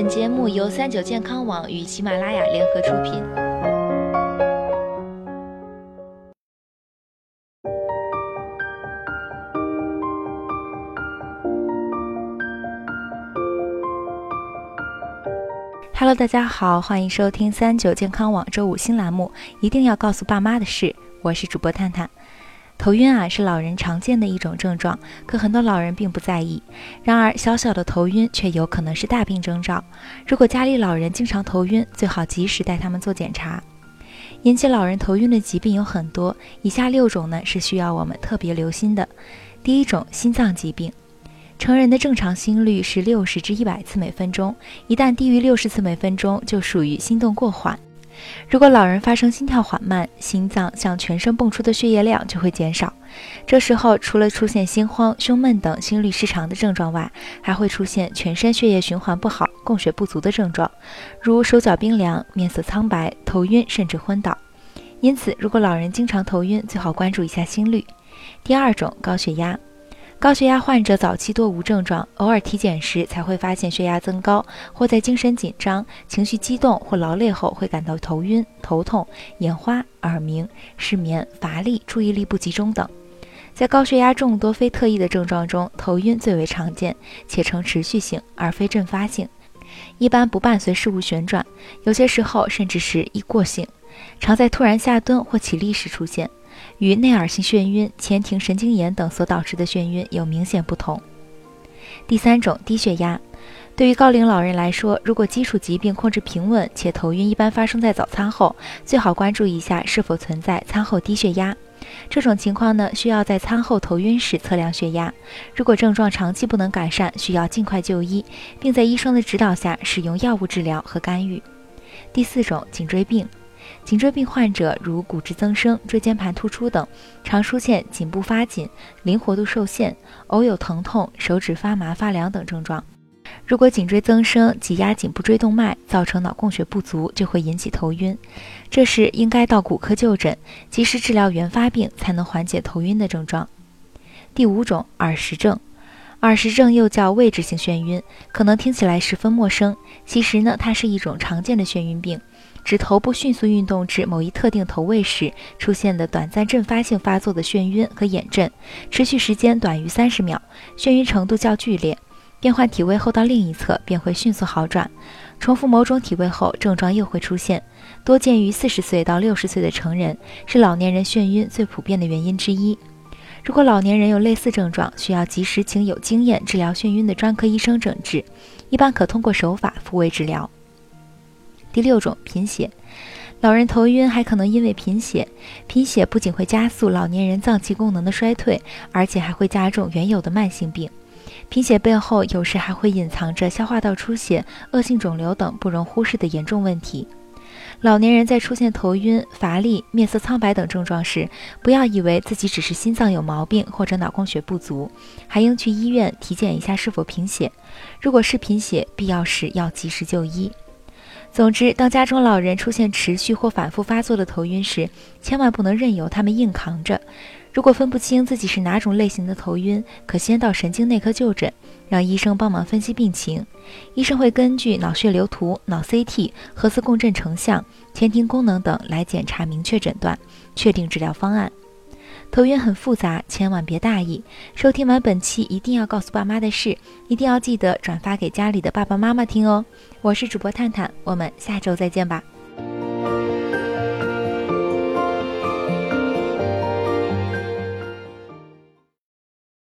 本节目由三九健康网与喜马拉雅联合出品。Hello，大家好，欢迎收听三九健康网周五新栏目，一定要告诉爸妈的事。我是主播探探。头晕啊，是老人常见的一种症状，可很多老人并不在意。然而，小小的头晕却有可能是大病征兆。如果家里老人经常头晕，最好及时带他们做检查。引起老人头晕的疾病有很多，以下六种呢是需要我们特别留心的。第一种，心脏疾病。成人的正常心率是六十至一百次每分钟，一旦低于六十次每分钟，就属于心动过缓。如果老人发生心跳缓慢，心脏向全身泵出的血液量就会减少。这时候，除了出现心慌、胸闷等心律失常的症状外，还会出现全身血液循环不好、供血不足的症状，如手脚冰凉、面色苍白、头晕甚至昏倒。因此，如果老人经常头晕，最好关注一下心率。第二种，高血压。高血压患者早期多无症状，偶尔体检时才会发现血压增高，或在精神紧张、情绪激动或劳累后会感到头晕、头痛、眼花、耳鸣、失眠、乏力、注意力不集中等。在高血压众多非特异的症状中，头晕最为常见，且呈持续性而非阵发性，一般不伴随事物旋转，有些时候甚至是一过性，常在突然下蹲或起立时出现。与内耳性眩晕、前庭神经炎等所导致的眩晕有明显不同。第三种低血压，对于高龄老人来说，如果基础疾病控制平稳且头晕一般发生在早餐后，最好关注一下是否存在餐后低血压。这种情况呢，需要在餐后头晕时测量血压。如果症状长期不能改善，需要尽快就医，并在医生的指导下使用药物治疗和干预。第四种颈椎病。颈椎病患者如骨质增生、椎间盘突出等，常出现颈部发紧、灵活度受限，偶有疼痛、手指发麻、发凉等症状。如果颈椎增生挤压颈部椎动脉，造成脑供血不足，就会引起头晕。这时应该到骨科就诊，及时治疗原发病，才能缓解头晕的症状。第五种耳石症，耳石症又叫位置性眩晕，可能听起来十分陌生，其实呢，它是一种常见的眩晕病。指头部迅速运动至某一特定头位时出现的短暂阵发性发作的眩晕和眼震，持续时间短于三十秒，眩晕程度较剧烈。变换体位后到另一侧便会迅速好转，重复某种体位后症状又会出现，多见于四十岁到六十岁的成人，是老年人眩晕最普遍的原因之一。如果老年人有类似症状，需要及时请有经验治疗眩晕的专科医生诊治，一般可通过手法复位治疗。第六种贫血，老人头晕还可能因为贫血。贫血不仅会加速老年人脏器功能的衰退，而且还会加重原有的慢性病。贫血背后有时还会隐藏着消化道出血、恶性肿瘤等不容忽视的严重问题。老年人在出现头晕、乏力、面色苍白等症状时，不要以为自己只是心脏有毛病或者脑供血不足，还应去医院体检一下是否贫血。如果是贫血，必要时要及时就医。总之，当家中老人出现持续或反复发作的头晕时，千万不能任由他们硬扛着。如果分不清自己是哪种类型的头晕，可先到神经内科就诊，让医生帮忙分析病情。医生会根据脑血流图、脑 CT、核磁共振成像、前庭功能等来检查，明确诊断，确定治疗方案。头晕很复杂，千万别大意。收听完本期，一定要告诉爸妈的事，一定要记得转发给家里的爸爸妈妈听哦。我是主播探探，我们下周再见吧。